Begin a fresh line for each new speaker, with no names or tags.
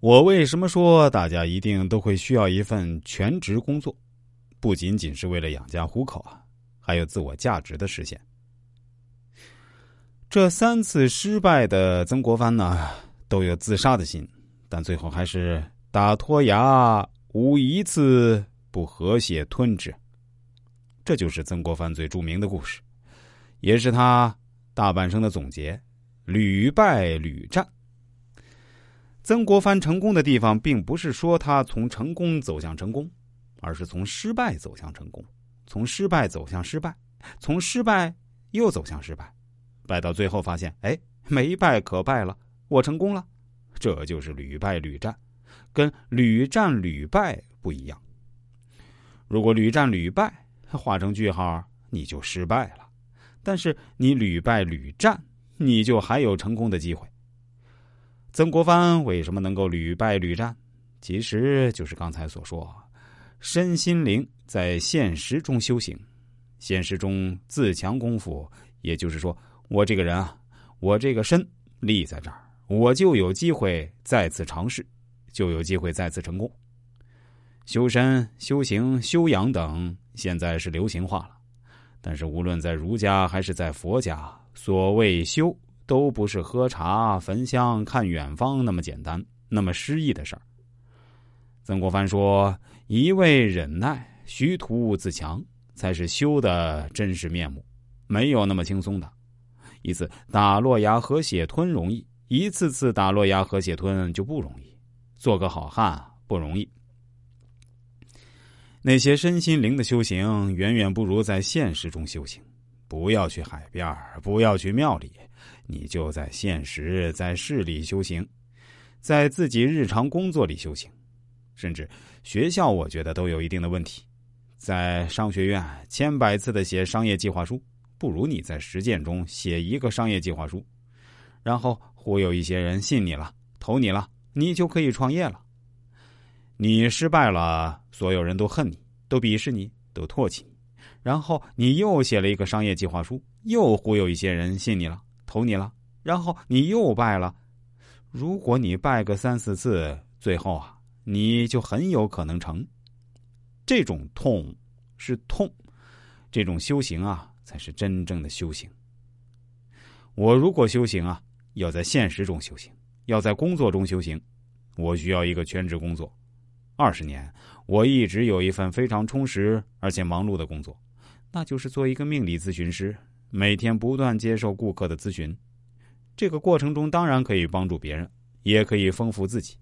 我为什么说大家一定都会需要一份全职工作？不仅仅是为了养家糊口啊，还有自我价值的实现。这三次失败的曾国藩呢，都有自杀的心，但最后还是打脱牙，无一次不和血吞之。这就是曾国藩最著名的故事，也是他大半生的总结：屡败屡战。曾国藩成功的地方，并不是说他从成功走向成功，而是从失败走向成功，从失败走向失败，从失败又走向失败，败到最后发现，哎，没败可败了，我成功了。这就是屡败屡战，跟屡战屡败不一样。如果屡战屡败画成句号，你就失败了；但是你屡败屡战，你就还有成功的机会。曾国藩为什么能够屡败屡战？其实就是刚才所说，身心灵在现实中修行，现实中自强功夫。也就是说，我这个人啊，我这个身立在这儿，我就有机会再次尝试，就有机会再次成功。修身、修行、修养等，现在是流行化了，但是无论在儒家还是在佛家，所谓修。都不是喝茶、焚香、看远方那么简单、那么诗意的事儿。曾国藩说：“一味忍耐、虚图自强，才是修的真实面目，没有那么轻松的。一次打落牙和血吞容易，一次次打落牙和血吞就不容易。做个好汉不容易。那些身心灵的修行，远远不如在现实中修行。不要去海边不要去庙里。”你就在现实、在市里修行，在自己日常工作里修行，甚至学校，我觉得都有一定的问题。在商学院千百次的写商业计划书，不如你在实践中写一个商业计划书，然后忽悠一些人信你了、投你了，你就可以创业了。你失败了，所有人都恨你，都鄙视你，都唾弃你，然后你又写了一个商业计划书，又忽悠一些人信你了。投你了，然后你又败了。如果你败个三四次，最后啊，你就很有可能成。这种痛是痛，这种修行啊，才是真正的修行。我如果修行啊，要在现实中修行，要在工作中修行，我需要一个全职工作。二十年，我一直有一份非常充实而且忙碌的工作，那就是做一个命理咨询师。每天不断接受顾客的咨询，这个过程中当然可以帮助别人，也可以丰富自己。